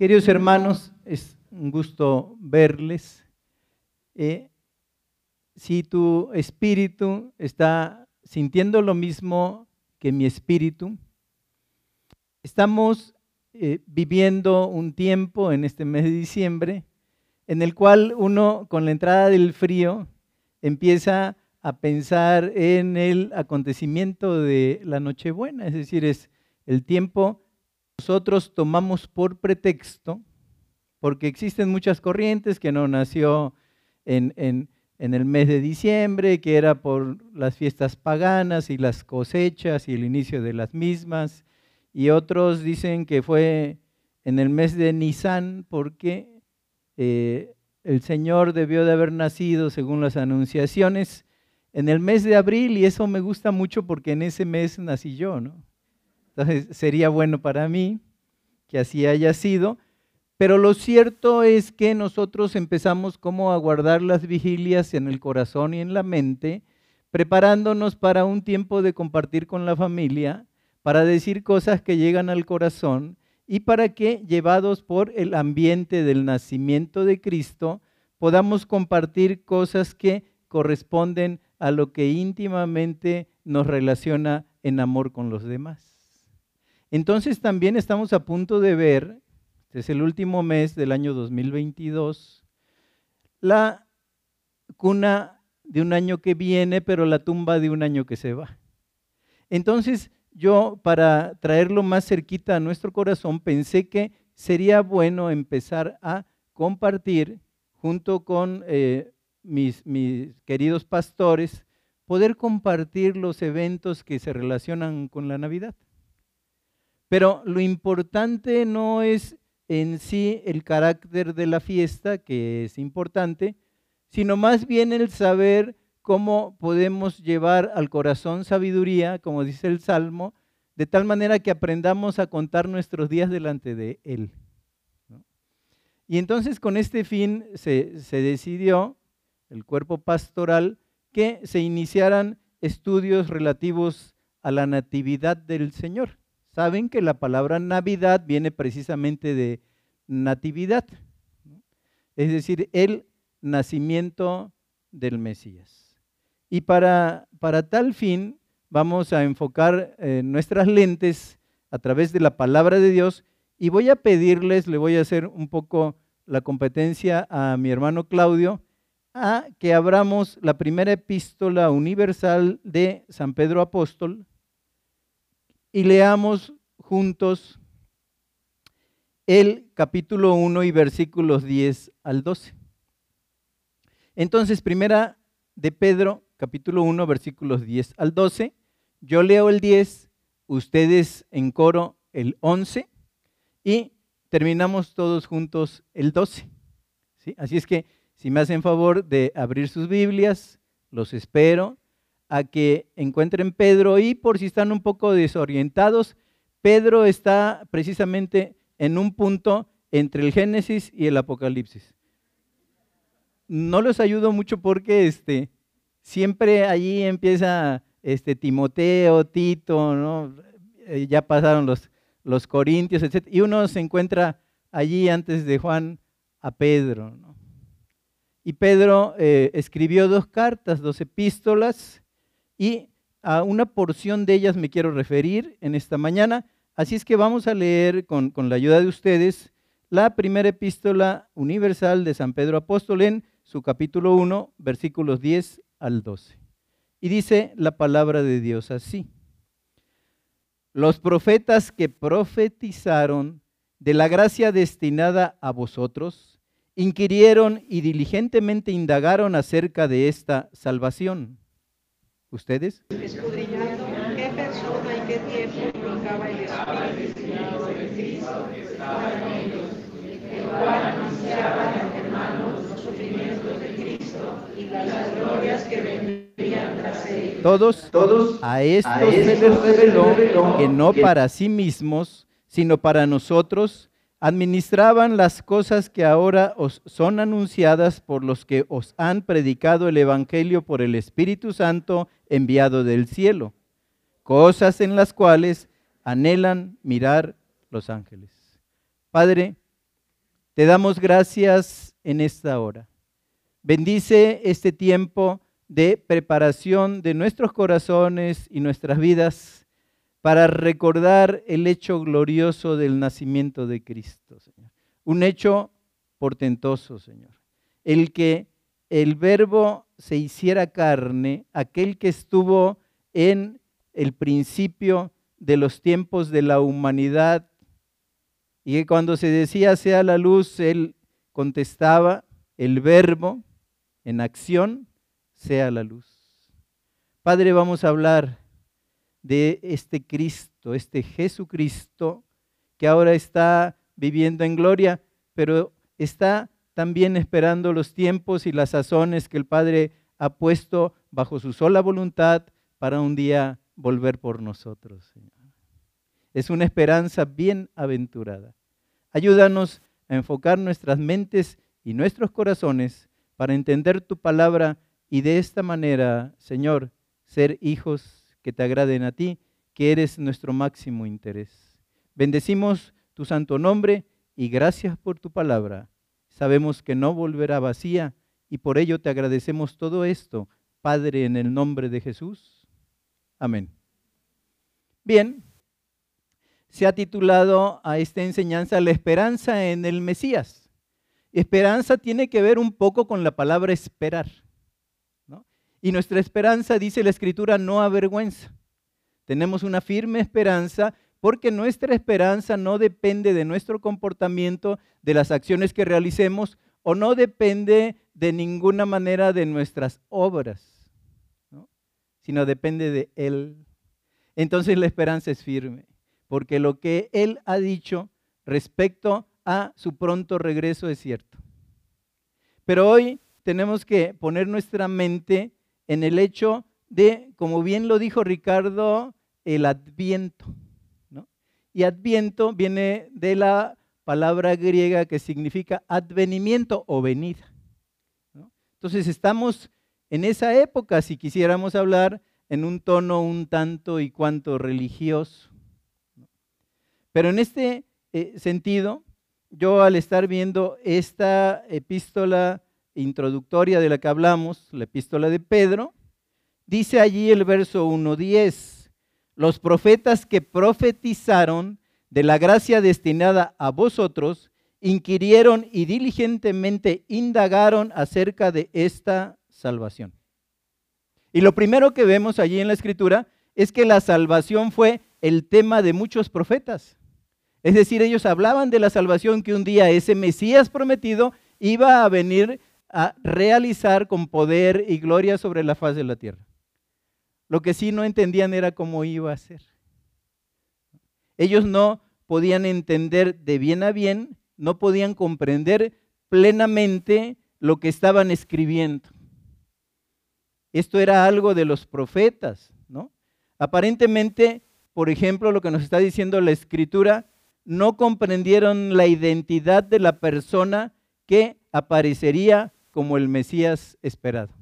Queridos hermanos, es un gusto verles. Eh, si tu espíritu está sintiendo lo mismo que mi espíritu, estamos eh, viviendo un tiempo en este mes de diciembre en el cual uno con la entrada del frío empieza a pensar en el acontecimiento de la Nochebuena, es decir, es el tiempo nosotros tomamos por pretexto, porque existen muchas corrientes que no nació en, el mes de diciembre, que era por las fiestas paganas y las cosechas y el inicio de las mismas, y otros dicen que fue en el mes de Nisan porque eh, el Señor debió de haber nacido, según las anunciaciones, en el mes de abril, y eso me gusta mucho porque en ese mes nací yo, ¿no? Entonces sería bueno para mí que así haya sido, pero lo cierto es que nosotros empezamos como a guardar las vigilias en el corazón y en la mente, preparándonos para un tiempo de compartir con la familia, para decir cosas que llegan al corazón y para que, llevados por el ambiente del nacimiento de Cristo, podamos compartir cosas que corresponden a lo que íntimamente nos relaciona en amor con los demás. Entonces también estamos a punto de ver, este es el último mes del año 2022, la cuna de un año que viene, pero la tumba de un año que se va. Entonces yo, para traerlo más cerquita a nuestro corazón, pensé que sería bueno empezar a compartir junto con eh, mis, mis queridos pastores, poder compartir los eventos que se relacionan con la Navidad. Pero lo importante no es en sí el carácter de la fiesta, que es importante, sino más bien el saber cómo podemos llevar al corazón sabiduría, como dice el Salmo, de tal manera que aprendamos a contar nuestros días delante de Él. Y entonces con este fin se, decidió, el cuerpo pastoral, que se iniciaran estudios relativos a la natividad del Señor. Saben que la palabra Navidad viene precisamente de natividad, es decir, el nacimiento del Mesías. Y para, para tal fin vamos a enfocar eh, nuestras lentes a través de la palabra de Dios y voy a pedirles, le voy a hacer un poco la competencia a mi hermano Claudio, a que abramos la primera epístola universal de San Pedro Apóstol, y leamos juntos el capítulo 1 y versículos 10 al 12. Entonces, primera de Pedro, capítulo 1, versículos 10 al 12. Yo leo el 10, ustedes en coro el 11 y terminamos todos juntos el 12. ¿sí? Así es que si me hacen favor de abrir sus Biblias, los espero a que encuentren Pedro y por si están un poco desorientados, Pedro está precisamente en un punto entre el Génesis y el Apocalipsis. No los ayudo mucho porque este, siempre allí empieza este, Timoteo, Tito, ¿no? Eh, ya pasaron los, los Corintios, etc. Y uno se encuentra allí antes de Juan a Pedro. Y Pedro eh, escribió dos cartas, dos epístolas, y a una porción de ellas me quiero referir en esta mañana. Así es que vamos a leer con, la ayuda de ustedes la primera epístola universal de San Pedro Apóstol en su capítulo 1, versículos 10 al 12. Y dice la palabra de Dios así. Los profetas que profetizaron de la gracia destinada a vosotros, inquirieron y diligentemente indagaron acerca de esta salvación ¿Ustedes? Escudriñando qué persona y qué tiempo indicaba el Espíritu de Cristo estaba en ellos, el cual anunciaba a los hermanos los sufrimientos de Cristo y las glorias que vendrían tras ellos. Todos, todos a esto, a se les reveló que no para sí mismos, sino para nosotros, administraban las cosas que ahora os son anunciadas por los que os han predicado el Evangelio por el Espíritu Santo enviado del cielo, cosas en las cuales anhelan mirar los ángeles. Padre, te damos gracias en esta hora. Bendice este tiempo de preparación de nuestros corazones y nuestras vidas para recordar el hecho glorioso del nacimiento de Cristo, Señor. Un hecho portentoso, Señor. El que el verbo se hiciera carne, aquel que estuvo en el principio de los tiempos de la humanidad y que cuando se decía sea la luz, él contestaba el verbo en acción, sea la luz. Padre, vamos a hablar de este Cristo, este Jesucristo que ahora está viviendo en gloria, pero está también esperando los tiempos y las sazones que el Padre ha puesto bajo su sola voluntad para un día volver por nosotros. Es una esperanza bien aventurada. Ayúdanos a enfocar nuestras mentes y nuestros corazones para entender tu palabra y de esta manera, Señor, ser hijos que te agraden a ti, que eres nuestro máximo interés. Bendecimos tu santo nombre y gracias por tu palabra. Sabemos que no volverá vacía y por ello te agradecemos todo esto, Padre, en el nombre de Jesús. Amén. Bien, se ha titulado a esta enseñanza La esperanza en el Mesías. Esperanza tiene que ver un poco con la palabra esperar. Y nuestra esperanza, dice la Escritura, no avergüenza. Tenemos una firme esperanza porque nuestra esperanza no depende de nuestro comportamiento, de las acciones que realicemos, o no depende de ninguna manera de nuestras obras, sino depende de Él. Entonces la esperanza es firme, porque lo que Él ha dicho respecto a su pronto regreso es cierto. Pero hoy tenemos que poner nuestra mente en el hecho de, como bien lo dijo Ricardo, el adviento. Y adviento viene de la palabra griega que significa advenimiento o venida. Entonces estamos en esa época, si quisiéramos hablar en un tono un tanto y cuanto religioso. Pero en este eh, sentido, yo al estar viendo esta epístola introductoria de la que hablamos, la epístola de Pedro, dice allí el verso 1.10, los profetas que profetizaron de la gracia destinada a vosotros, inquirieron y diligentemente indagaron acerca de esta salvación. Y lo primero que vemos allí en la escritura es que la salvación fue el tema de muchos profetas. Es decir, ellos hablaban de la salvación que un día ese Mesías prometido iba a venir a realizar con poder y gloria sobre la faz de la tierra. Lo que sí no entendían era cómo iba a ser. Ellos no podían entender de bien a bien, no podían comprender plenamente lo que estaban escribiendo. Esto era algo de los profetas, ¿no? Aparentemente, por ejemplo, lo que nos está diciendo la escritura no comprendieron la identidad de la persona que aparecería como el Mesías esperado.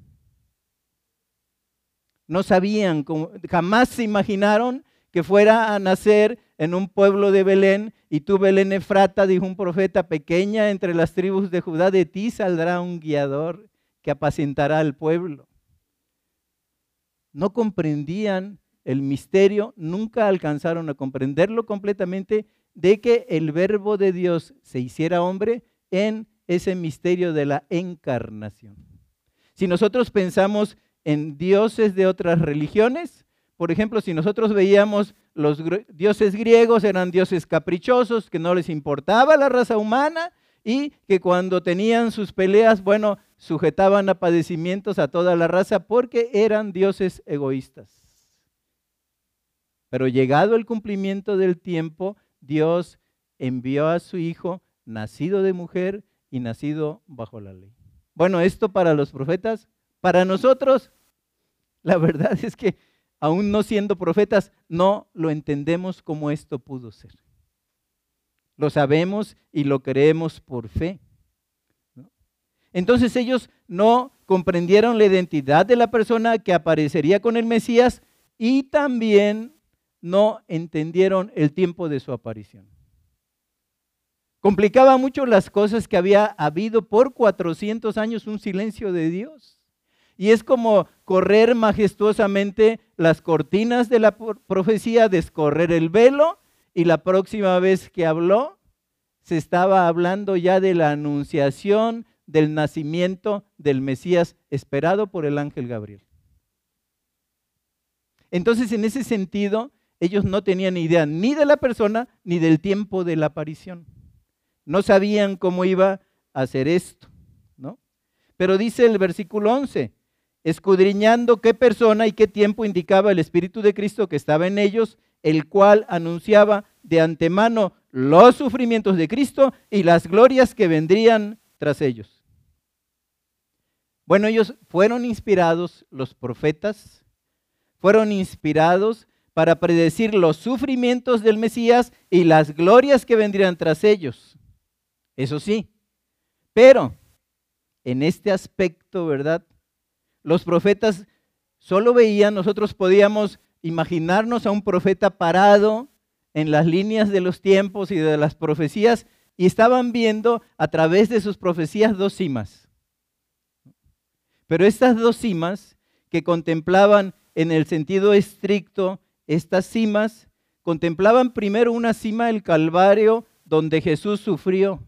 No sabían, jamás se imaginaron que fuera a nacer en un pueblo de Belén y tú Belén Efrata, dijo un profeta, pequeña entre las tribus de Judá, de ti saldrá un guiador que apacentará al pueblo. No comprendían el misterio, nunca alcanzaron a comprenderlo completamente de que el verbo de Dios se hiciera hombre en ese misterio de la encarnación. Si nosotros pensamos en dioses de otras religiones, por ejemplo, si nosotros veíamos los dioses griegos eran dioses caprichosos, que no les importaba la raza humana y que cuando tenían sus peleas, bueno, sujetaban a padecimientos a toda la raza porque eran dioses egoístas. Pero llegado el cumplimiento del tiempo, Dios envió a su Hijo, nacido de mujer y nacido bajo la ley. Bueno, esto para los profetas, para nosotros, la verdad es que aún no siendo profetas, no lo entendemos como esto pudo ser. Lo sabemos y lo creemos por fe. Entonces ellos no comprendieron la identidad de la persona que aparecería con el Mesías y también no entendieron el tiempo de su aparición. Complicaba mucho las cosas que había habido por 400 años un silencio de Dios. Y es como correr majestuosamente las cortinas de la profecía, descorrer el velo, y la próxima vez que habló, se estaba hablando ya de la anunciación del nacimiento del Mesías esperado por el ángel Gabriel. Entonces, en ese sentido, ellos no tenían idea ni de la persona ni del tiempo de la aparición. No sabían cómo iba a hacer esto, ¿no? Pero dice el versículo 11, escudriñando qué persona y qué tiempo indicaba el Espíritu de Cristo que estaba en ellos, el cual anunciaba de antemano los sufrimientos de Cristo y las glorias que vendrían tras ellos. Bueno, ellos fueron inspirados, los profetas, fueron inspirados para predecir los sufrimientos del Mesías y las glorias que vendrían tras ellos. Eso sí, pero en este aspecto, ¿verdad? Los profetas solo veían, nosotros podíamos imaginarnos a un profeta parado en las líneas de los tiempos y de las profecías y estaban viendo a través de sus profecías dos cimas. Pero estas dos cimas que contemplaban en el sentido estricto estas cimas, contemplaban primero una cima del Calvario donde Jesús sufrió,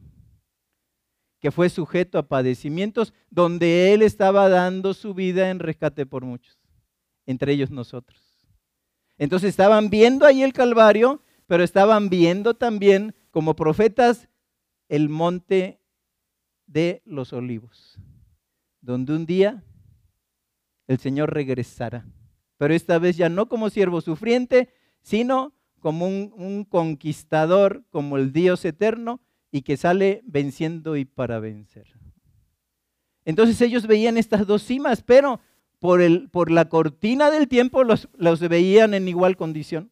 que fue sujeto a padecimientos, donde Él estaba dando su vida en rescate por muchos, entre ellos nosotros. Entonces estaban viendo ahí el Calvario, pero estaban viendo también como profetas el monte de los olivos, donde un día el Señor regresará pero esta vez ya no como siervo sufriente, sino como un, conquistador, como el Dios eterno, y que sale venciendo y para vencer. Entonces ellos veían estas dos cimas, pero por, el, por la cortina del tiempo los, los veían en igual condición.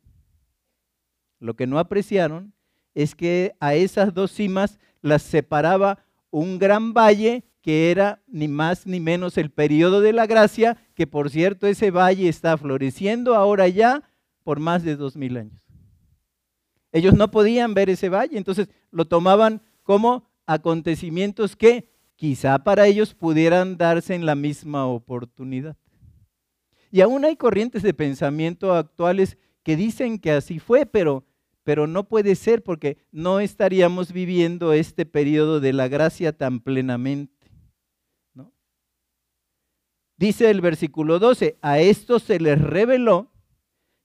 Lo que no apreciaron es que a esas dos cimas las separaba un gran valle que era ni más ni menos el periodo de la gracia, que por cierto ese valle está floreciendo ahora ya por más de dos mil años. Ellos no podían ver ese valle, entonces lo tomaban como acontecimientos que quizá para ellos pudieran darse en la misma oportunidad. Y aún hay corrientes de pensamiento actuales que dicen que así fue, pero, pero no puede ser porque no estaríamos viviendo este periodo de la gracia tan plenamente. Dice el versículo 12, a esto se les reveló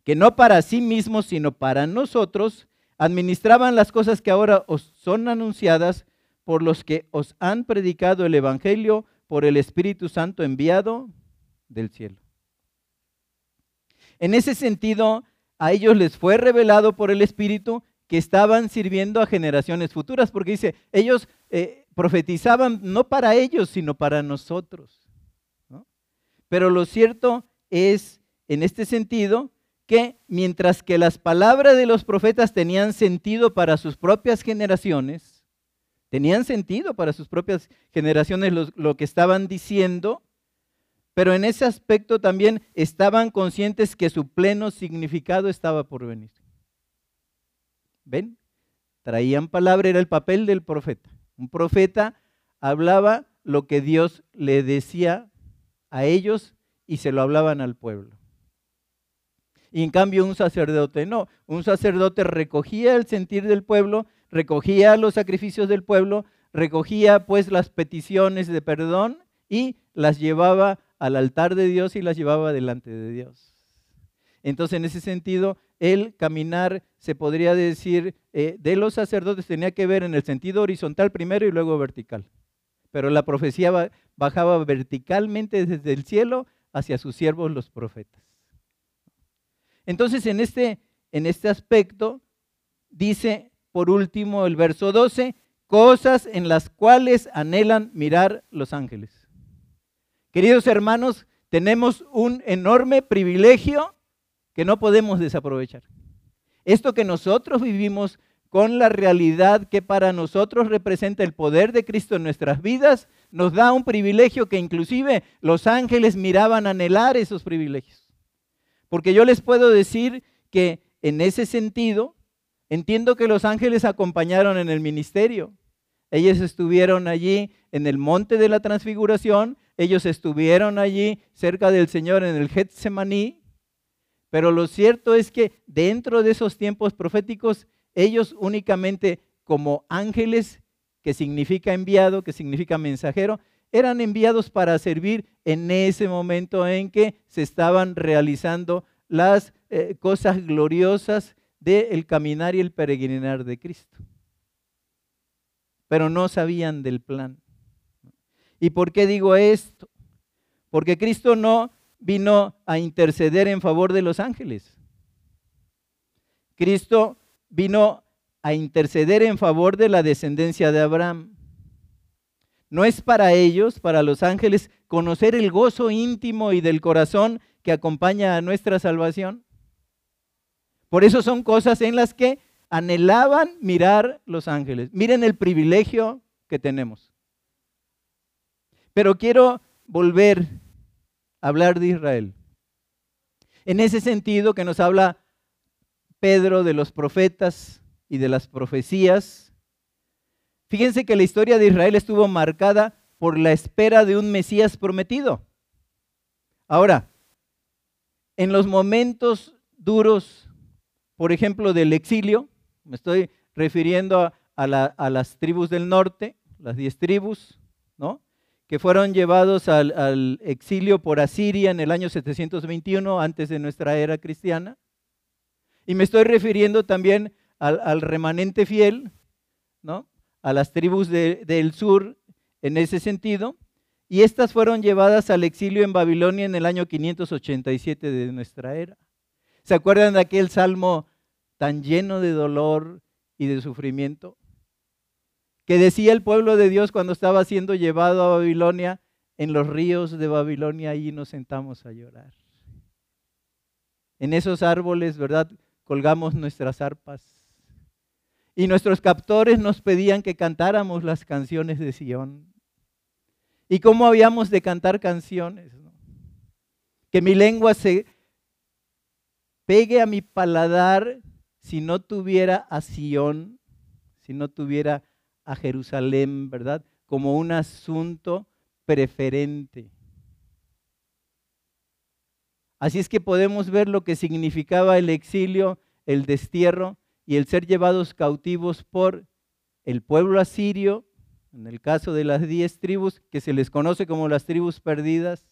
que no para sí mismos, sino para nosotros, administraban las cosas que ahora os son anunciadas por los que os han predicado el Evangelio por el Espíritu Santo enviado del cielo. En ese sentido, a ellos les fue revelado por el Espíritu que estaban sirviendo a generaciones futuras, porque dice, ellos eh, profetizaban no para ellos, sino para nosotros. Pero lo cierto es, en este sentido, que mientras que las palabras de los profetas tenían sentido para sus propias generaciones, tenían sentido para sus propias generaciones lo, que estaban diciendo, pero en ese aspecto también estaban conscientes que su pleno significado estaba por venir. ¿Ven? Traían palabra, era el papel del profeta. Un profeta hablaba lo que Dios le decía a ellos y se lo hablaban al pueblo. Y en cambio un sacerdote no, un sacerdote recogía el sentir del pueblo, recogía los sacrificios del pueblo, recogía pues las peticiones de perdón y las llevaba al altar de Dios y las llevaba delante de Dios. Entonces en ese sentido el caminar, se podría decir, eh, de los sacerdotes tenía que ver en el sentido horizontal primero y luego vertical pero la profecía bajaba verticalmente desde el cielo hacia sus siervos los profetas. Entonces, en este, en este aspecto, dice por último el verso 12, cosas en las cuales anhelan mirar los ángeles. Queridos hermanos, tenemos un enorme privilegio que no podemos desaprovechar. Esto que nosotros vivimos con la realidad que para nosotros representa el poder de Cristo en nuestras vidas, nos da un privilegio que inclusive los ángeles miraban anhelar esos privilegios. Porque yo les puedo decir que en ese sentido, Entiendo que los ángeles acompañaron en el ministerio. Ellos estuvieron allí en el monte de la transfiguración, ellos estuvieron allí cerca del Señor en el Getsemaní, pero lo cierto es que dentro de esos tiempos proféticos, ellos únicamente como ángeles, que significa enviado, que significa mensajero, eran enviados para servir en ese momento en que se estaban realizando las eh, cosas gloriosas del caminar y el peregrinar de Cristo. Pero no sabían del plan. ¿Y por qué digo esto? Porque Cristo no vino a interceder en favor de los ángeles. Cristo vino a interceder en favor de la descendencia de Abraham. No es para ellos, para los ángeles, conocer el gozo íntimo y del corazón que acompaña a nuestra salvación. Por eso son cosas en las que anhelaban mirar los ángeles. Miren el privilegio que tenemos. Pero quiero volver a hablar de Israel. En ese sentido que nos habla Pedro de los profetas y de las profecías, Fíjense que la historia de Israel estuvo marcada por la espera de un Mesías prometido. Ahora, en los momentos duros, por ejemplo, del exilio, me estoy refiriendo a, las tribus del norte, las diez tribus, ¿no? que fueron llevados al, exilio por Asiria en el año 721, antes de nuestra era cristiana. Y me estoy refiriendo también al, remanente fiel, ¿no? A las tribus del sur en ese sentido, y estas fueron llevadas al exilio en Babilonia en el año 587 de nuestra era. ¿Se acuerdan de aquel salmo tan lleno de dolor y de sufrimiento? Que decía el pueblo de Dios cuando estaba siendo llevado a Babilonia, en los ríos de Babilonia, allí nos sentamos a llorar. En esos árboles, ¿verdad? Colgamos nuestras arpas y nuestros captores nos pedían que cantáramos las canciones de Sion. ¿Y cómo habíamos de cantar canciones? Que mi lengua se pegue a mi paladar si no tuviera a Sion, si no tuviera a Jerusalén, ¿verdad? Como un asunto preferente. Así es que podemos ver lo que significaba el exilio, el destierro, y el ser llevados cautivos por el pueblo asirio, en el caso de las diez tribus, que se les conoce como las tribus perdidas,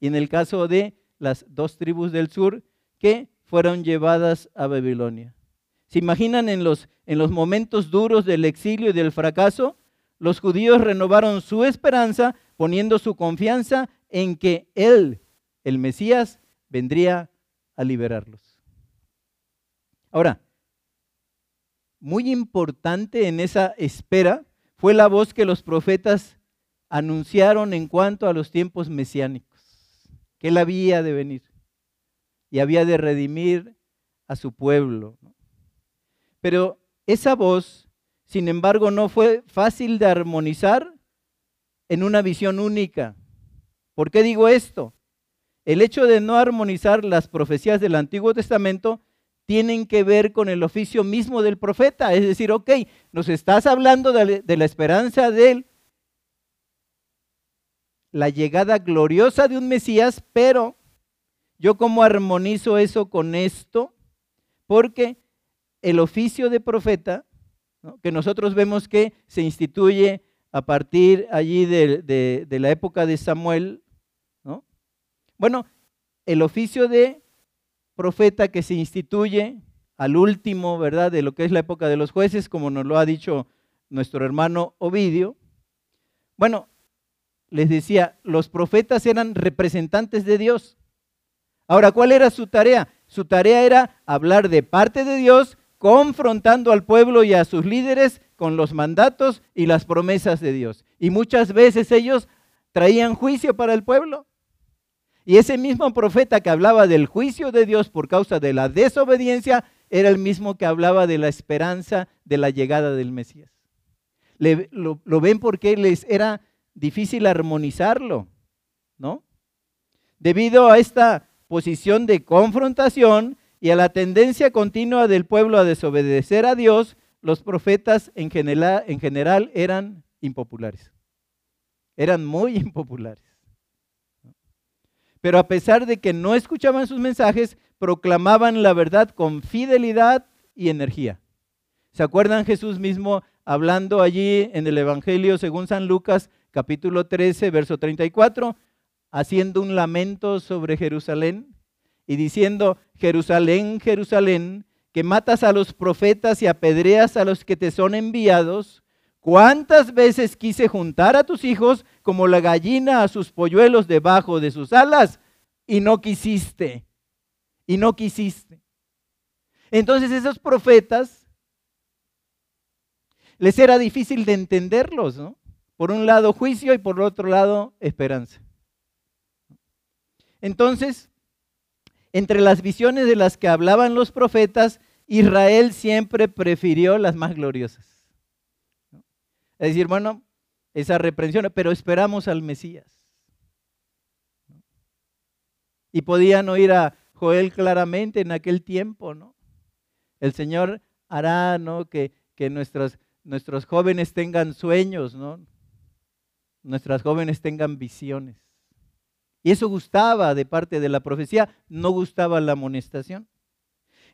y en el caso de las dos tribus del sur, que fueron llevadas a Babilonia. ¿Se imaginan en los, en los momentos duros del exilio y del fracaso? Los judíos renovaron su esperanza poniendo su confianza en que Él, el Mesías, vendría a liberarlos. Ahora, muy importante en esa espera fue la voz que los profetas anunciaron en cuanto a los tiempos mesiánicos, que él había de venir y había de redimir a su pueblo. Pero esa voz, sin embargo, no fue fácil de armonizar en una visión única. ¿Por qué digo esto? El hecho de no armonizar las profecías del Antiguo Testamento tienen que ver con el oficio mismo del profeta. Es decir, ok, nos estás hablando de, la esperanza de él, la llegada gloriosa de un Mesías, pero yo cómo armonizo eso con esto, porque el oficio de profeta, que nosotros vemos que se instituye a partir allí de, de la época de Samuel, ¿no? bueno, el oficio de profeta que se instituye al último, ¿verdad?, de lo que es la época de los jueces, como nos lo ha dicho nuestro hermano Ovidio. Bueno, les decía, los profetas eran representantes de Dios. Ahora, ¿cuál era su tarea? Su tarea era hablar de parte de Dios, confrontando al pueblo y a sus líderes con los mandatos y las promesas de Dios. Y muchas veces ellos traían juicio para el pueblo. Y ese mismo profeta que hablaba del juicio de Dios por causa de la desobediencia era el mismo que hablaba de la esperanza de la llegada del Mesías. lo, ven porque les era difícil armonizarlo, ¿no? Debido a esta posición de confrontación y a la tendencia continua del pueblo a desobedecer a Dios, los profetas en general eran impopulares. Eran muy impopulares. Pero a pesar de que no escuchaban sus mensajes, proclamaban la verdad con fidelidad y energía. ¿Se acuerdan Jesús mismo hablando allí en el Evangelio según San Lucas capítulo 13, verso 34, haciendo un lamento sobre Jerusalén y diciendo, Jerusalén, Jerusalén, que matas a los profetas y apedreas a los que te son enviados, ¿cuántas veces quise juntar a tus hijos como la gallina a sus polluelos debajo de sus alas? Y no quisiste, y no quisiste. Entonces esos profetas les era difícil de entenderlos, ¿no? Por un lado juicio y por otro lado esperanza. Entonces, entre las visiones de las que hablaban los profetas, Israel siempre prefirió las más gloriosas. Es decir, bueno, esa reprensión, pero esperamos al Mesías. Y podían oír a Joel claramente en aquel tiempo, ¿no? El Señor hará, ¿no? Que, que nuestros, jóvenes tengan sueños, ¿no? nuestras jóvenes tengan visiones. Y eso gustaba de parte de la profecía, no gustaba la amonestación.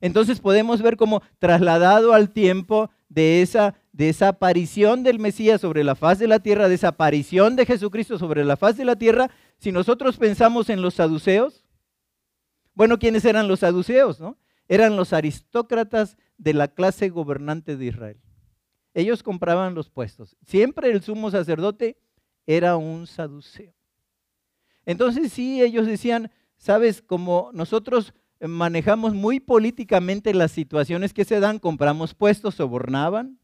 Entonces podemos ver como trasladado al tiempo de esa, de esa aparición del Mesías sobre la faz de la tierra, de esa aparición de Jesucristo sobre la faz de la tierra, si nosotros pensamos en los saduceos, bueno, ¿quiénes eran los saduceos? No? Eran los aristócratas de la clase gobernante de Israel. Ellos compraban los puestos. Siempre el sumo sacerdote era un saduceo. Entonces sí, ellos decían, sabes, como nosotros manejamos muy políticamente las situaciones que se dan, compramos puestos, sobornaban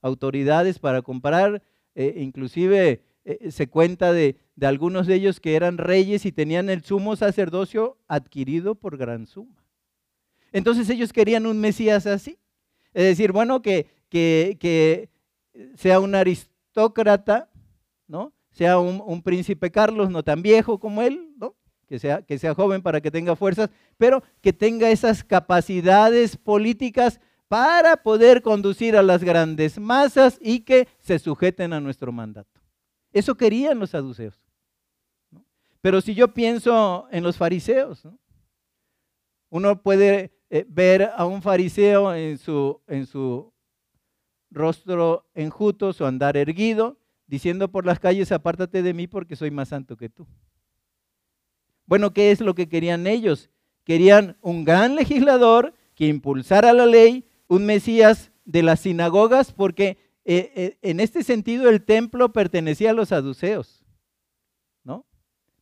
autoridades para comprar, eh, inclusive eh, se cuenta de, de algunos de ellos que eran reyes y tenían el sumo sacerdocio adquirido por gran suma. Entonces ellos querían un Mesías así. Es decir, bueno, que, que, que sea un aristócrata, ¿no? sea un, príncipe Carlos, no tan viejo como él, ¿no? Que, sea, que sea joven para que tenga fuerzas, pero que tenga esas capacidades políticas para poder conducir a las grandes masas y que se sujeten a nuestro mandato. Eso querían los saduceos. Pero si yo pienso en los fariseos, uno puede eh, ver a un fariseo en su, en su rostro enjuto, su andar erguido, diciendo por las calles, apártate de mí porque soy más santo que tú. Bueno, ¿qué es lo que querían ellos? Querían un gran legislador que impulsara la ley, un Mesías de las sinagogas, porque eh, eh, en este sentido el templo pertenecía a los saduceos, ¿no?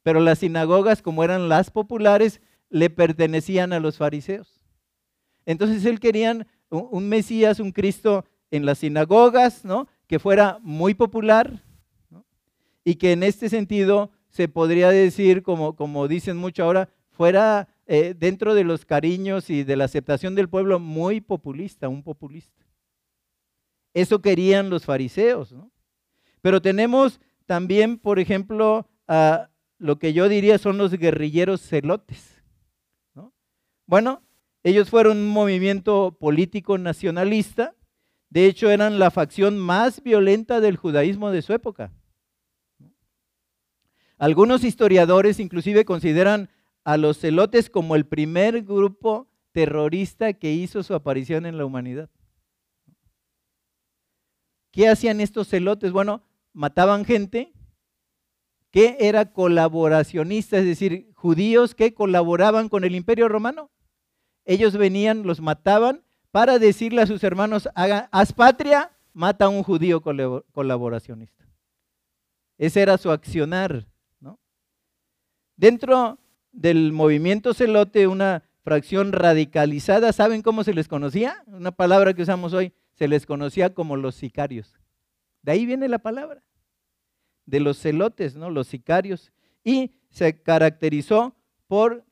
Pero las sinagogas, como eran las populares, le pertenecían a los fariseos. Entonces él querían un Mesías, un Cristo en las sinagogas, ¿no? que fuera muy popular y que en este sentido se podría decir, como, como dicen mucho ahora, fuera eh, dentro de los cariños y de la aceptación del pueblo muy populista, un populista. Eso querían los fariseos. Pero tenemos también, por ejemplo, lo que yo diría son los guerrilleros celotes. Bueno, ellos fueron un movimiento político nacionalista de hecho, eran la facción más violenta del judaísmo de su época. Algunos historiadores inclusive consideran a los celotes como el primer grupo terrorista que hizo su aparición en la humanidad. ¿Qué hacían estos celotes? Bueno, mataban gente que era colaboracionista, es decir, judíos que colaboraban con el imperio romano. Ellos venían, los mataban para decirle a sus hermanos, haz patria, mata a un judío colaboracionista. Ese era su accionar. ¿No? Dentro del movimiento celote, una fracción radicalizada, ¿saben cómo se les conocía? Una palabra que usamos hoy, se les conocía como los sicarios. De ahí viene la palabra, de los celotes, ¿no? Los sicarios. Y se caracterizó por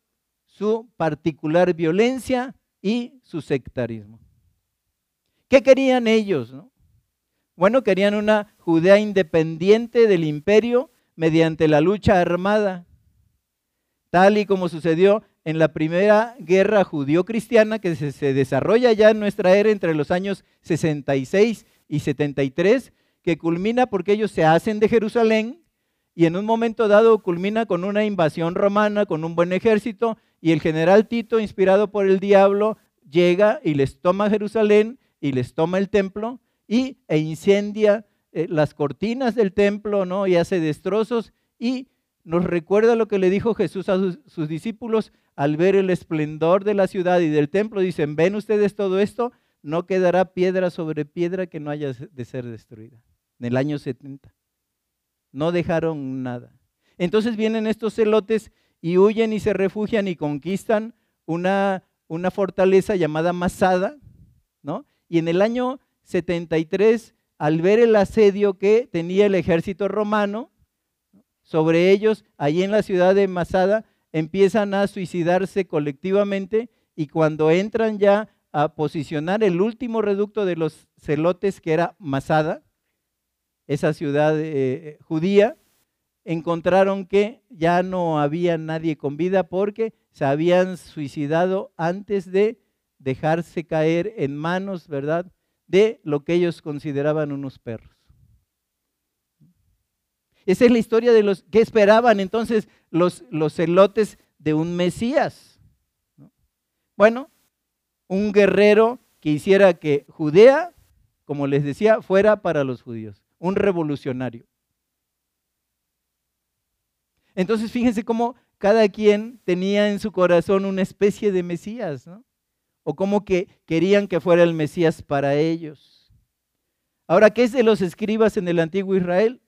su particular violencia, y su sectarismo. ¿Qué querían ellos? Bueno, querían una Judea independiente del imperio mediante la lucha armada, tal y como sucedió en la primera guerra judío-cristiana que se, desarrolla ya en nuestra era entre los años 66 y 73, que culmina porque ellos se hacen de Jerusalén y en un momento dado culmina con una invasión romana, con un buen ejército, y el general Tito, inspirado por el diablo, llega y les toma Jerusalén y les toma el templo y, e incendia eh, las cortinas del templo, ¿no? Y hace destrozos y nos recuerda lo que le dijo Jesús a sus, discípulos al ver el esplendor de la ciudad y del templo. Dicen, ven ustedes todo esto, no quedará piedra sobre piedra que no haya de ser destruida. En el año 70. No dejaron nada. Entonces vienen estos celotes y huyen y se refugian y conquistan una, una fortaleza llamada Masada, ¿no? Y en el año 73, al ver el asedio que tenía el ejército romano sobre ellos, allí en la ciudad de Masada, empiezan a suicidarse colectivamente y cuando entran ya a posicionar el último reducto de los celotes, que era Masada, esa ciudad eh, judía, encontraron que ya no había nadie con vida porque se habían suicidado antes de dejarse caer en manos, ¿verdad?, de lo que ellos consideraban unos perros. Esa es la historia de los que esperaban entonces los, los celotes de un Mesías. Bueno, un guerrero que hiciera que Judea, como les decía, fuera para los judíos un revolucionario. Entonces fíjense cómo cada quien tenía en su corazón una especie de Mesías, ¿no? O como que querían que fuera el Mesías para ellos. Ahora, ¿qué es de los escribas en el antiguo Israel?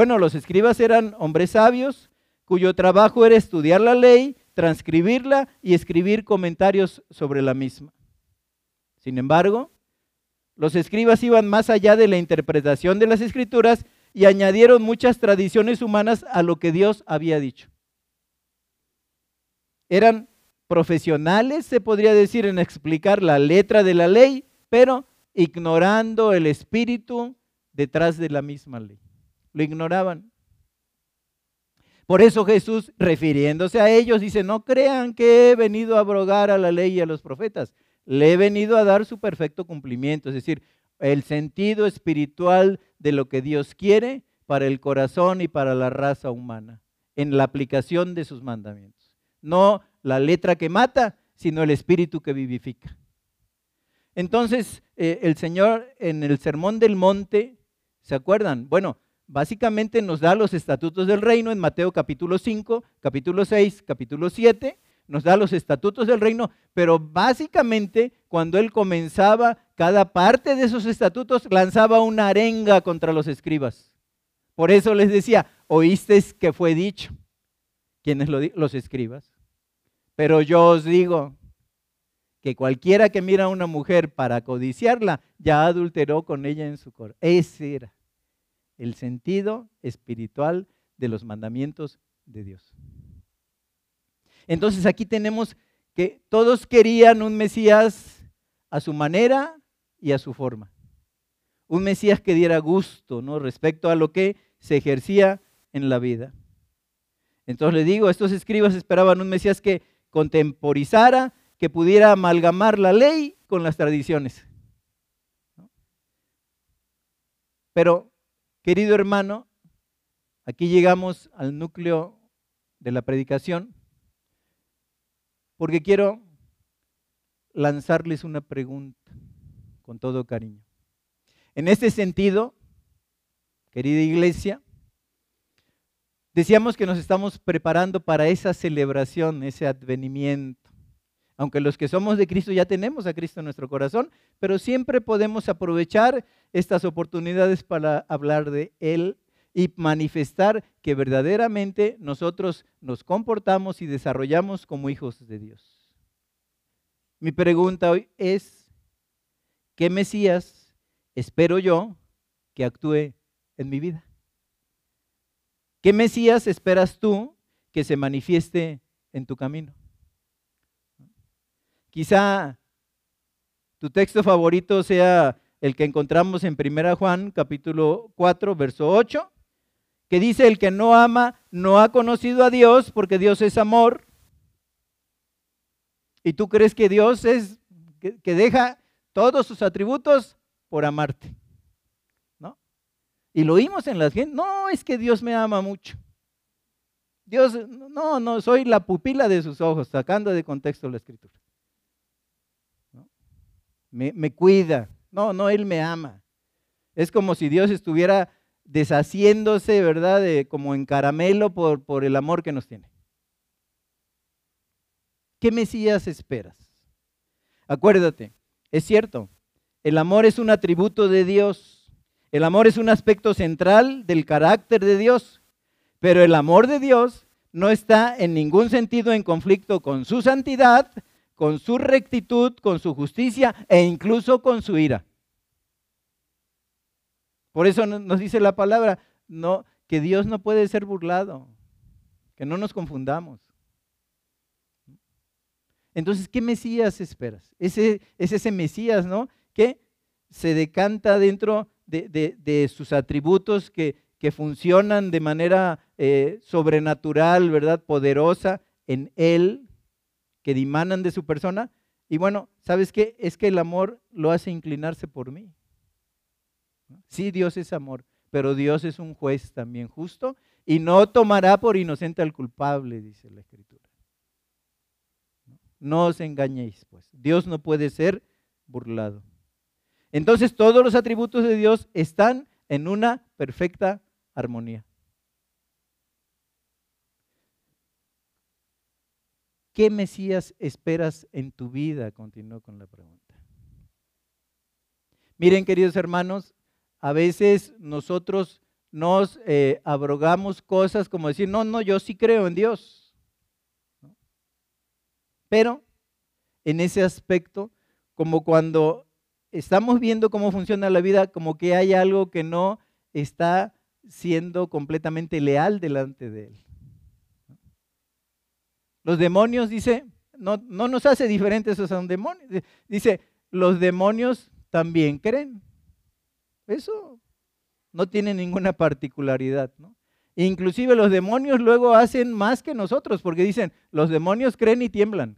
Bueno, los escribas eran hombres sabios cuyo trabajo era estudiar la ley, transcribirla y escribir comentarios sobre la misma. Sin embargo, los escribas iban más allá de la interpretación de las escrituras y añadieron muchas tradiciones humanas a lo que Dios había dicho. Eran profesionales, se podría decir, en explicar la letra de la ley, pero ignorando el espíritu detrás de la misma ley. Lo ignoraban. Por eso Jesús, refiriéndose a ellos, dice, no crean que he venido a abrogar a la ley y a los profetas le he venido a dar su perfecto cumplimiento, es decir, el sentido espiritual de lo que Dios quiere para el corazón y para la raza humana, en la aplicación de sus mandamientos. No la letra que mata, sino el espíritu que vivifica. Entonces, eh, el Señor en el Sermón del Monte, ¿se acuerdan? Bueno, básicamente nos da los estatutos del reino en Mateo capítulo 5, capítulo 6, capítulo 7, nos da los estatutos del reino, pero básicamente cuando él comenzaba cada parte de esos estatutos lanzaba una arenga contra los escribas. Por eso les decía, oísteis que fue dicho. ¿Quiénes lo los escribas? Pero yo os digo que cualquiera que mira a una mujer para codiciarla, ya adulteró con ella en su corazón. Ese era el sentido espiritual de los mandamientos de Dios. Entonces aquí tenemos que todos querían un Mesías a su manera y a su forma. Un Mesías que diera gusto, ¿no? Respecto a lo que se ejercía en la vida. Entonces le digo, estos escribas esperaban un Mesías que contemporizara, que pudiera amalgamar la ley con las tradiciones. Pero, querido hermano, aquí llegamos al núcleo de la predicación porque quiero lanzarles una pregunta con todo cariño. En este sentido, querida iglesia, decíamos que nos estamos preparando para esa celebración, ese advenimiento. Aunque los que somos de Cristo ya tenemos a Cristo en nuestro corazón, pero siempre podemos aprovechar estas oportunidades para hablar de Él y manifestar que verdaderamente nosotros nos comportamos y desarrollamos como hijos de Dios. Mi pregunta hoy es, ¿qué Mesías espero yo que actúe en mi vida? ¿Qué Mesías esperas tú que se manifieste en tu camino? Quizá tu texto favorito sea el que encontramos en 1 Juan capítulo 4, verso 8, que dice, el que no ama no ha conocido a Dios porque Dios es amor. Y tú crees que Dios es que, deja todos sus atributos por amarte. ¿No? Y lo oímos en las gente, no, es que Dios me ama mucho. Dios, no, no, soy la pupila de sus ojos, sacando de contexto la escritura. Me, cuida. No, no, Él me ama. Es como si Dios estuviera deshaciéndose, ¿verdad? Como en caramelo por, por el amor que nos tiene. ¿Qué Mesías esperas? Acuérdate, es cierto, el amor es un atributo de Dios. El amor es un aspecto central del carácter de Dios. Pero el amor de Dios no está en ningún sentido en conflicto con su santidad, con su rectitud, con su justicia e incluso con su ira. Por eso nos dice la palabra, no, que Dios no puede ser burlado, que no nos confundamos. Entonces, ¿qué Mesías esperas? Ese, es ese Mesías, ¿no? Que se decanta dentro de, sus atributos que, funcionan de manera eh, sobrenatural, ¿verdad? Poderosa en Él, que dimanan de su persona. Y bueno, ¿sabes qué? Es que el amor lo hace inclinarse por mí. Sí, Dios es amor, pero Dios es un juez también justo y no tomará por inocente al culpable, dice la Escritura. No os engañéis, pues. Dios no puede ser burlado. Entonces todos los atributos de Dios están en una perfecta armonía. ¿Qué Mesías esperas en tu vida? Continuó con la pregunta. Miren, queridos hermanos, a veces nosotros nos eh, abrogamos cosas como decir, no, no, yo sí creo en Dios. Pero en ese aspecto, como cuando estamos viendo cómo funciona la vida, como que hay algo que no está siendo completamente leal delante de Él. Los demonios, dice, no, no nos hace diferentes a un demonio. Dice, los demonios también creen. Eso no tiene ninguna particularidad, ¿no? Inclusive los demonios luego hacen más que nosotros, porque dicen, los demonios creen y tiemblan.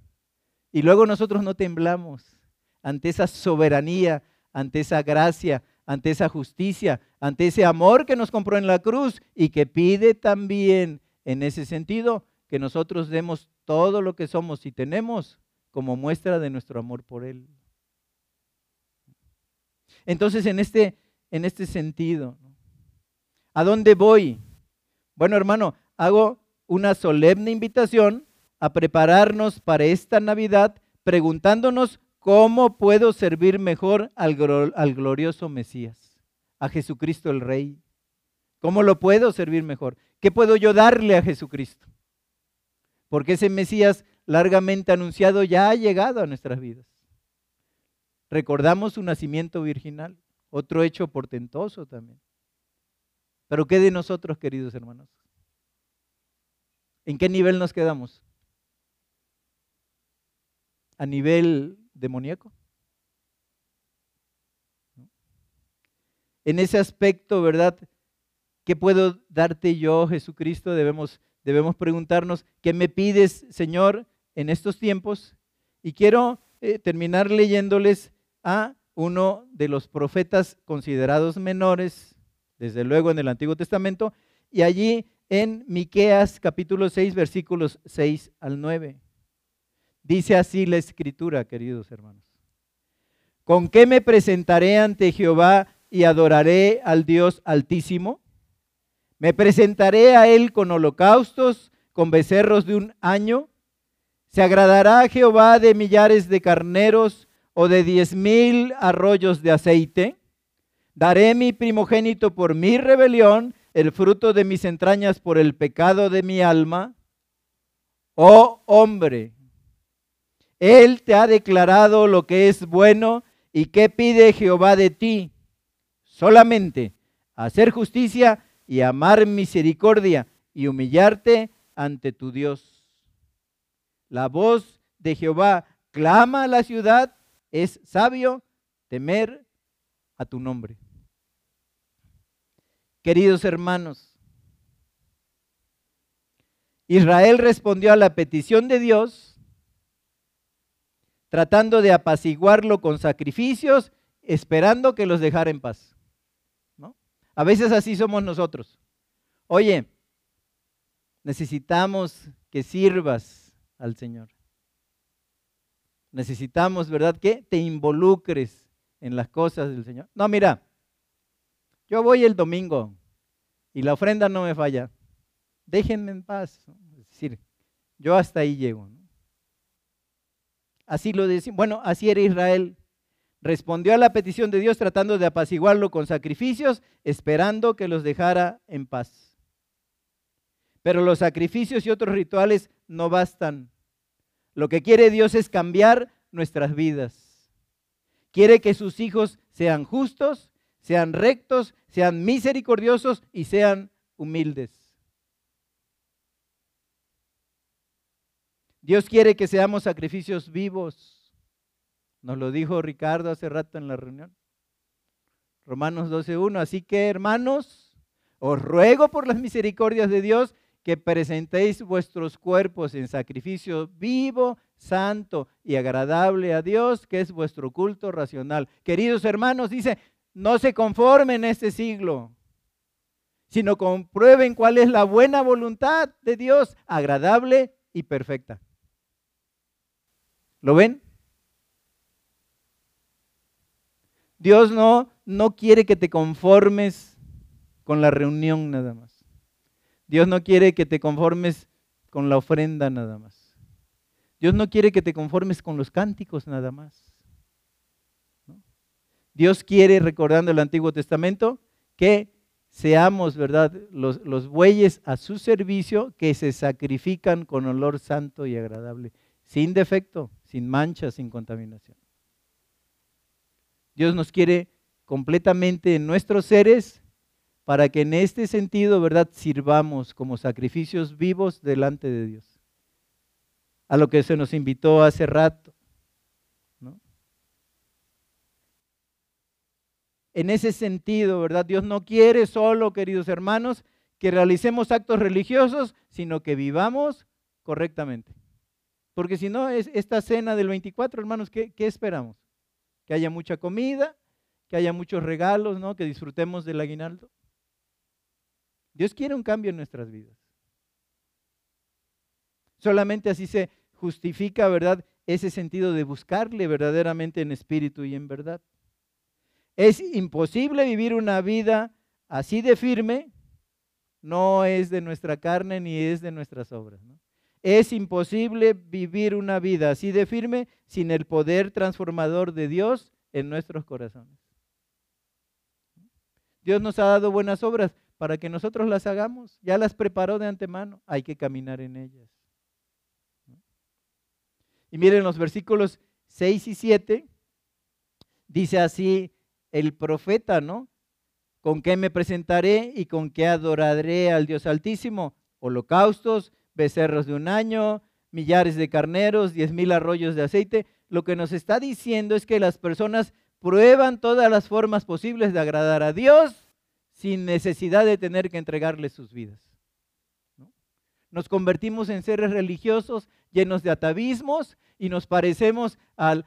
Y luego nosotros no temblamos ante esa soberanía, ante esa gracia, ante esa justicia, ante ese amor que nos compró en la cruz y que pide también en ese sentido que nosotros demos todo lo que somos y tenemos como muestra de nuestro amor por Él. Entonces, en este en este sentido. ¿A dónde voy? Bueno, hermano, hago una solemne invitación a prepararnos para esta Navidad preguntándonos cómo puedo servir mejor al, glorioso Mesías, a Jesucristo el Rey. ¿Cómo lo puedo servir mejor? ¿Qué puedo yo darle a Jesucristo? Porque ese Mesías largamente anunciado ya ha llegado a nuestras vidas. Recordamos su nacimiento virginal otro hecho portentoso también. Pero ¿qué de nosotros, queridos hermanos? ¿En qué nivel nos quedamos? ¿A nivel demoníaco? En ese aspecto, ¿verdad? ¿Qué puedo darte yo, Jesucristo? Debemos, debemos preguntarnos, ¿qué me pides, Señor, en estos tiempos? Y quiero eh, terminar leyéndoles a uno de los profetas considerados menores, desde luego en el Antiguo Testamento, y allí en Miqueas capítulo 6 versículos 6 al 9. Dice así la escritura, queridos hermanos. ¿Con qué me presentaré ante Jehová y adoraré al Dios altísimo? Me presentaré a él con holocaustos, con becerros de un año. ¿Se agradará a Jehová de millares de carneros o de diez mil arroyos de aceite? ¿Daré mi primogénito por mi rebelión, el fruto de mis entrañas por el pecado de mi alma? Oh hombre, Él te ha declarado lo que es bueno y qué pide Jehová de ti. Solamente hacer justicia y amar misericordia y humillarte ante tu Dios. La voz de Jehová clama a la ciudad es sabio temer a tu nombre. Queridos hermanos, Israel respondió a la petición de Dios tratando de apaciguarlo con sacrificios, esperando que los dejara en paz. A veces así somos nosotros. Oye, necesitamos que sirvas al Señor. Necesitamos, ¿verdad? Que te involucres en las cosas del Señor. No, mira, yo voy el domingo y la ofrenda no me falla. Déjenme en paz. Es decir, yo hasta ahí llego. Así lo decía. Bueno, así era Israel. Respondió a la petición de Dios tratando de apaciguarlo con sacrificios, esperando que los dejara en paz. Pero los sacrificios y otros rituales no bastan. Lo que quiere Dios es cambiar nuestras vidas. Quiere que sus hijos sean justos, sean rectos, sean misericordiosos y sean humildes. Dios quiere que seamos sacrificios vivos. Nos lo dijo Ricardo hace rato en la reunión. Romanos 12.1. Así que, hermanos, os ruego por las misericordias de Dios que presentéis vuestros cuerpos en sacrificio vivo, santo y agradable a Dios, que es vuestro culto racional. Queridos hermanos, dice, no se conformen en este siglo, sino comprueben cuál es la buena voluntad de Dios, agradable y perfecta. ¿Lo ven? Dios no, no quiere que te conformes con la reunión nada más. Dios no quiere que te conformes con la ofrenda nada más. Dios no quiere que te conformes con los cánticos nada más. Dios quiere, recordando el Antiguo Testamento, que seamos, ¿verdad?, los, los, bueyes a su servicio que se sacrifican con olor santo y agradable, sin defecto, sin mancha, sin contaminación. Dios nos quiere completamente en nuestros seres para que en este sentido, ¿verdad?, sirvamos como sacrificios vivos delante de Dios. A lo que se nos invitó hace rato. ¿no? En ese sentido, ¿verdad? Dios no quiere solo, queridos hermanos, que realicemos actos religiosos, sino que vivamos correctamente. Porque si no, es esta cena del 24, hermanos, ¿qué, ¿qué, esperamos? Que haya mucha comida, que haya muchos regalos, ¿no? Que disfrutemos del aguinaldo. Dios quiere un cambio en nuestras vidas. Solamente así se justifica, ¿verdad? Ese sentido de buscarle verdaderamente en espíritu y en verdad. Es imposible vivir una vida así de firme, no es de nuestra carne ni es de nuestras obras. Es imposible vivir una vida así de firme sin el poder transformador de Dios en nuestros corazones. Dios nos ha dado buenas obras, para que nosotros las hagamos. Ya las preparó de antemano, hay que caminar en ellas. Y miren los versículos 6 y 7, dice así el profeta, ¿no? ¿Con qué me presentaré y con qué adoraré al Dios Altísimo? Holocaustos, becerros de un año, millares de carneros, diez mil arroyos de aceite. Lo que nos está diciendo es que las personas prueban todas las formas posibles de agradar a Dios sin necesidad de tener que entregarle sus vidas. Nos convertimos en seres religiosos llenos de atavismos y nos parecemos a,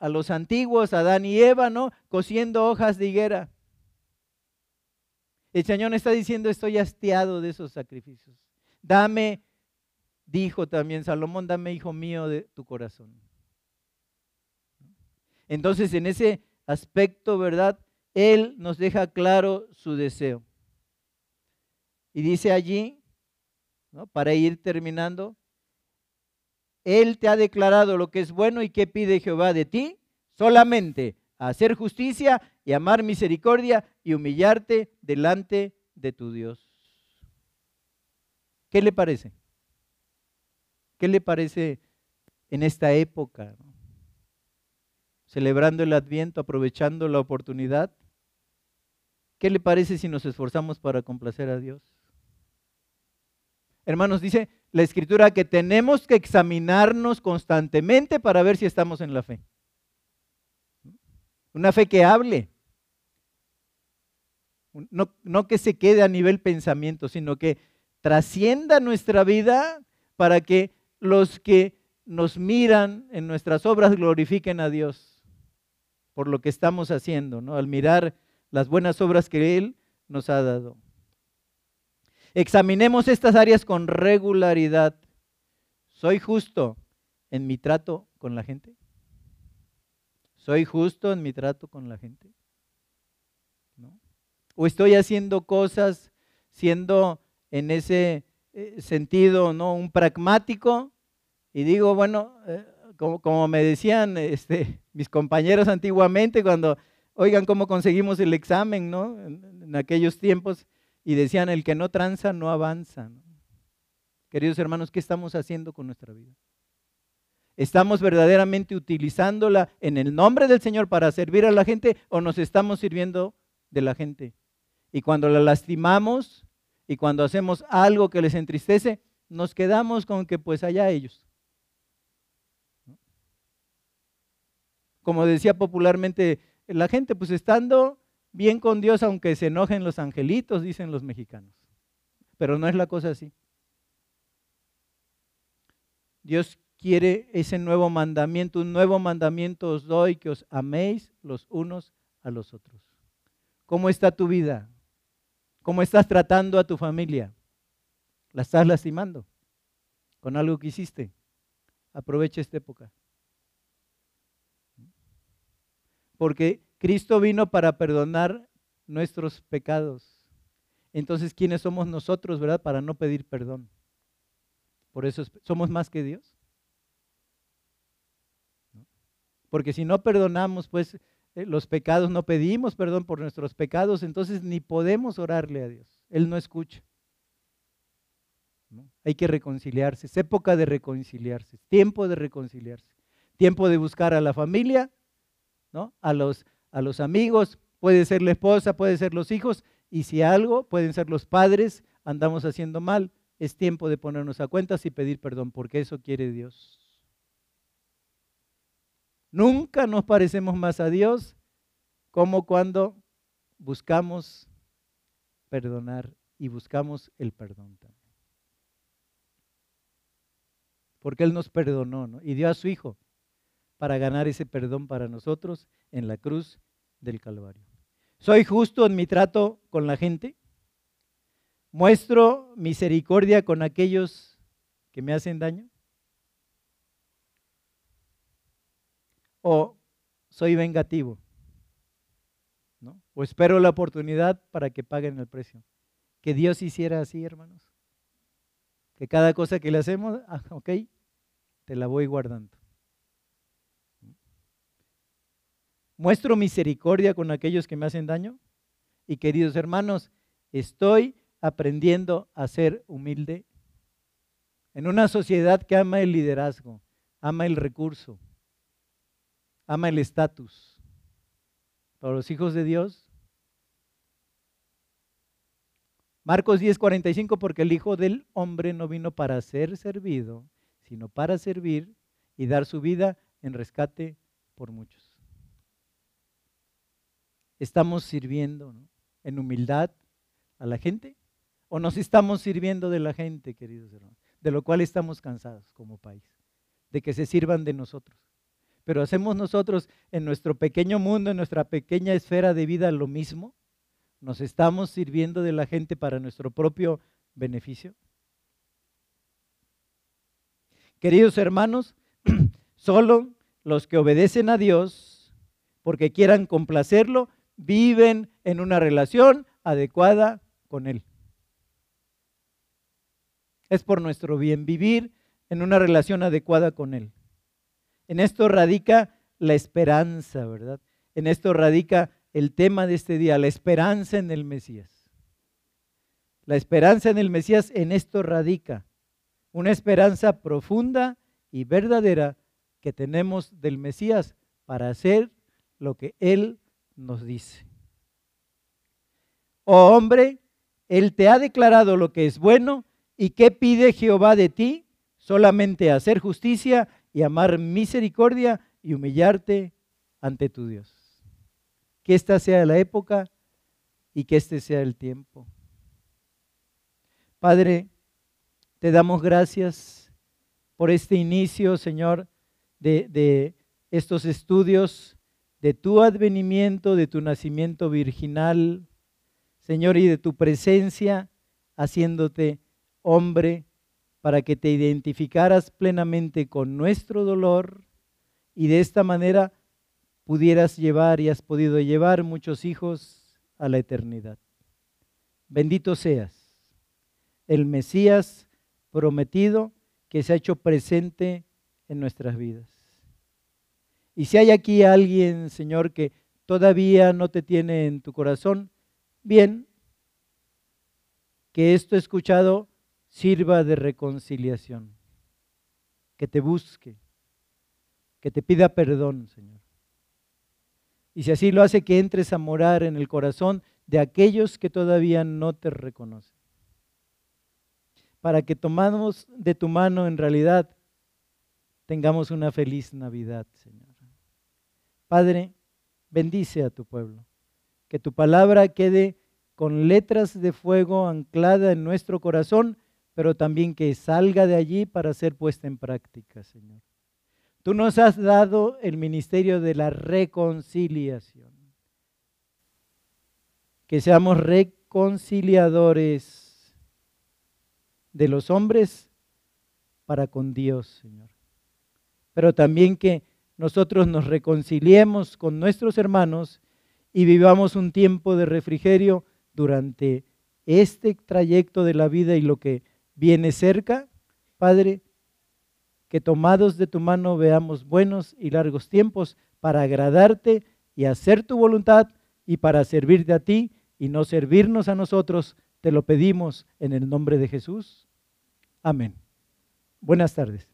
los antiguos, Adán y Eva, ¿no? Cosiendo hojas de higuera. El Señor está diciendo, estoy hastiado de esos sacrificios. Dame, dijo también Salomón, dame, hijo mío, de tu corazón. Entonces, en ese aspecto, ¿verdad? Él nos deja claro su deseo. Y dice allí, para ir terminando, Él te ha declarado lo que es bueno y qué pide Jehová de ti, solamente hacer justicia y amar misericordia y humillarte delante de tu Dios. ¿Qué le parece? ¿Qué le parece en esta época? Celebrando el adviento, aprovechando la oportunidad ¿Qué le parece si nos esforzamos para complacer a Dios? Hermanos, dice la escritura que tenemos que examinarnos constantemente para ver si estamos en la fe. Una fe que hable. No, que se quede a nivel pensamiento, sino que trascienda nuestra vida para que los que nos miran en nuestras obras glorifiquen a Dios por lo que estamos haciendo, ¿no? Al mirar las buenas obras que Él nos ha dado. Examinemos estas áreas con regularidad. ¿Soy justo en mi trato con la gente? ¿Soy justo en mi trato con la gente? ¿O estoy haciendo cosas siendo en ese eh, sentido, ¿no? Un pragmático y digo, bueno, eh, como, me decían este, mis compañeros antiguamente cuando, oigan cómo conseguimos el examen, ¿no? En, aquellos tiempos, y decían, el que no tranza no avanza. Queridos hermanos, ¿qué estamos haciendo con nuestra vida? ¿Estamos verdaderamente utilizándola en el nombre del Señor para servir a la gente o nos estamos sirviendo de la gente? Y cuando la lastimamos y cuando hacemos algo que les entristece, nos quedamos con que pues allá ellos. Como decía popularmente la gente, pues estando bien con Dios, aunque se enojen los angelitos, dicen los mexicanos. Pero no es la cosa así. Dios quiere ese nuevo mandamiento, un nuevo mandamiento os doy, que os améis los unos a los otros. ¿Cómo está tu vida? ¿Cómo estás tratando a tu familia? ¿La estás lastimando con algo que hiciste? Aprovecha esta época. Porque Cristo vino para perdonar nuestros pecados. Entonces, ¿quiénes somos nosotros, verdad? Para no pedir perdón. Por eso somos más que Dios. Porque si no perdonamos, pues los pecados, no pedimos perdón por nuestros pecados, entonces ni podemos orarle a Dios. Él no escucha. Hay que reconciliarse, es época de reconciliarse, tiempo de reconciliarse, tiempo de buscar a la familia, ¿no? a, los, a los amigos, puede ser la esposa, puede ser los hijos, y si algo, pueden ser los padres, andamos haciendo mal, es tiempo de ponernos a cuentas y pedir perdón, porque eso quiere Dios. Nunca nos parecemos más a Dios como cuando buscamos perdonar y buscamos el perdón también. Porque Él nos perdonó y dio a su Hijo para ganar ese perdón para nosotros en la cruz del Calvario. ¿Soy justo en mi trato con la gente? ¿Muestro misericordia con aquellos que me hacen daño? O soy vengativo. ¿no? O espero la oportunidad para que paguen el precio. Que Dios hiciera así, hermanos. Que cada cosa que le hacemos, ah, ok, te la voy guardando. Muestro misericordia con aquellos que me hacen daño. Y queridos hermanos, estoy aprendiendo a ser humilde en una sociedad que ama el liderazgo, ama el recurso, ama el estatus. Para los hijos de Dios. Marcos 10:45, porque el Hijo del Hombre no vino para ser servido, sino para servir y dar su vida en rescate por muchos. ¿Estamos sirviendo en humildad a la gente? ¿O nos estamos sirviendo de la gente, queridos hermanos? De lo cual estamos cansados como país, de que se sirvan de nosotros pero hacemos nosotros en nuestro pequeño mundo, en nuestra pequeña esfera de vida lo mismo. ¿Nos estamos sirviendo de la gente para nuestro propio beneficio? Queridos hermanos, solo los que obedecen a Dios porque quieran complacerlo, viven en una relación adecuada con Él. Es por nuestro bien vivir en una relación adecuada con Él. En esto radica la esperanza, ¿verdad? En esto radica el tema de este día, la esperanza en el Mesías. La esperanza en el Mesías en esto radica. Una esperanza profunda y verdadera que tenemos del Mesías para hacer lo que Él nos dice. Oh hombre, Él te ha declarado lo que es bueno y qué pide Jehová de ti, solamente hacer justicia y amar misericordia y humillarte ante tu Dios. Que esta sea la época y que este sea el tiempo. Padre, Te damos gracias por este inicio, Señor, de, de estos estudios, de tu advenimiento, de tu nacimiento virginal, Señor, y de tu presencia haciéndote hombre para que te identificaras plenamente con nuestro dolor y de esta manera pudieras llevar y has podido llevar muchos hijos a la eternidad. Bendito seas, el Mesías prometido que se ha hecho presente en nuestras vidas. Y si hay aquí alguien, Señor, que todavía no te tiene en tu corazón, bien, que esto escuchado sirva de reconciliación, que te busque, que te pida perdón, Señor. Y si así lo hace, que entres a morar en el corazón de aquellos que todavía no te reconocen. Para que tomamos de tu mano en realidad tengamos una feliz Navidad, Señor. Padre, bendice a tu pueblo. Que tu palabra quede con letras de fuego anclada en nuestro corazón, pero también que salga de allí para ser puesta en práctica, Señor. Tú nos has dado el ministerio de la reconciliación. Que seamos reconciliadores de los hombres para con Dios, Señor. Pero también que nosotros nos reconciliemos con nuestros hermanos y vivamos un tiempo de refrigerio durante este trayecto de la vida y lo que viene cerca, Padre, que tomados de tu mano veamos buenos y largos tiempos para agradarte y hacer tu voluntad y para servirte a ti y no servirnos a nosotros, te lo pedimos en el nombre de Jesús. Amén. Buenas tardes.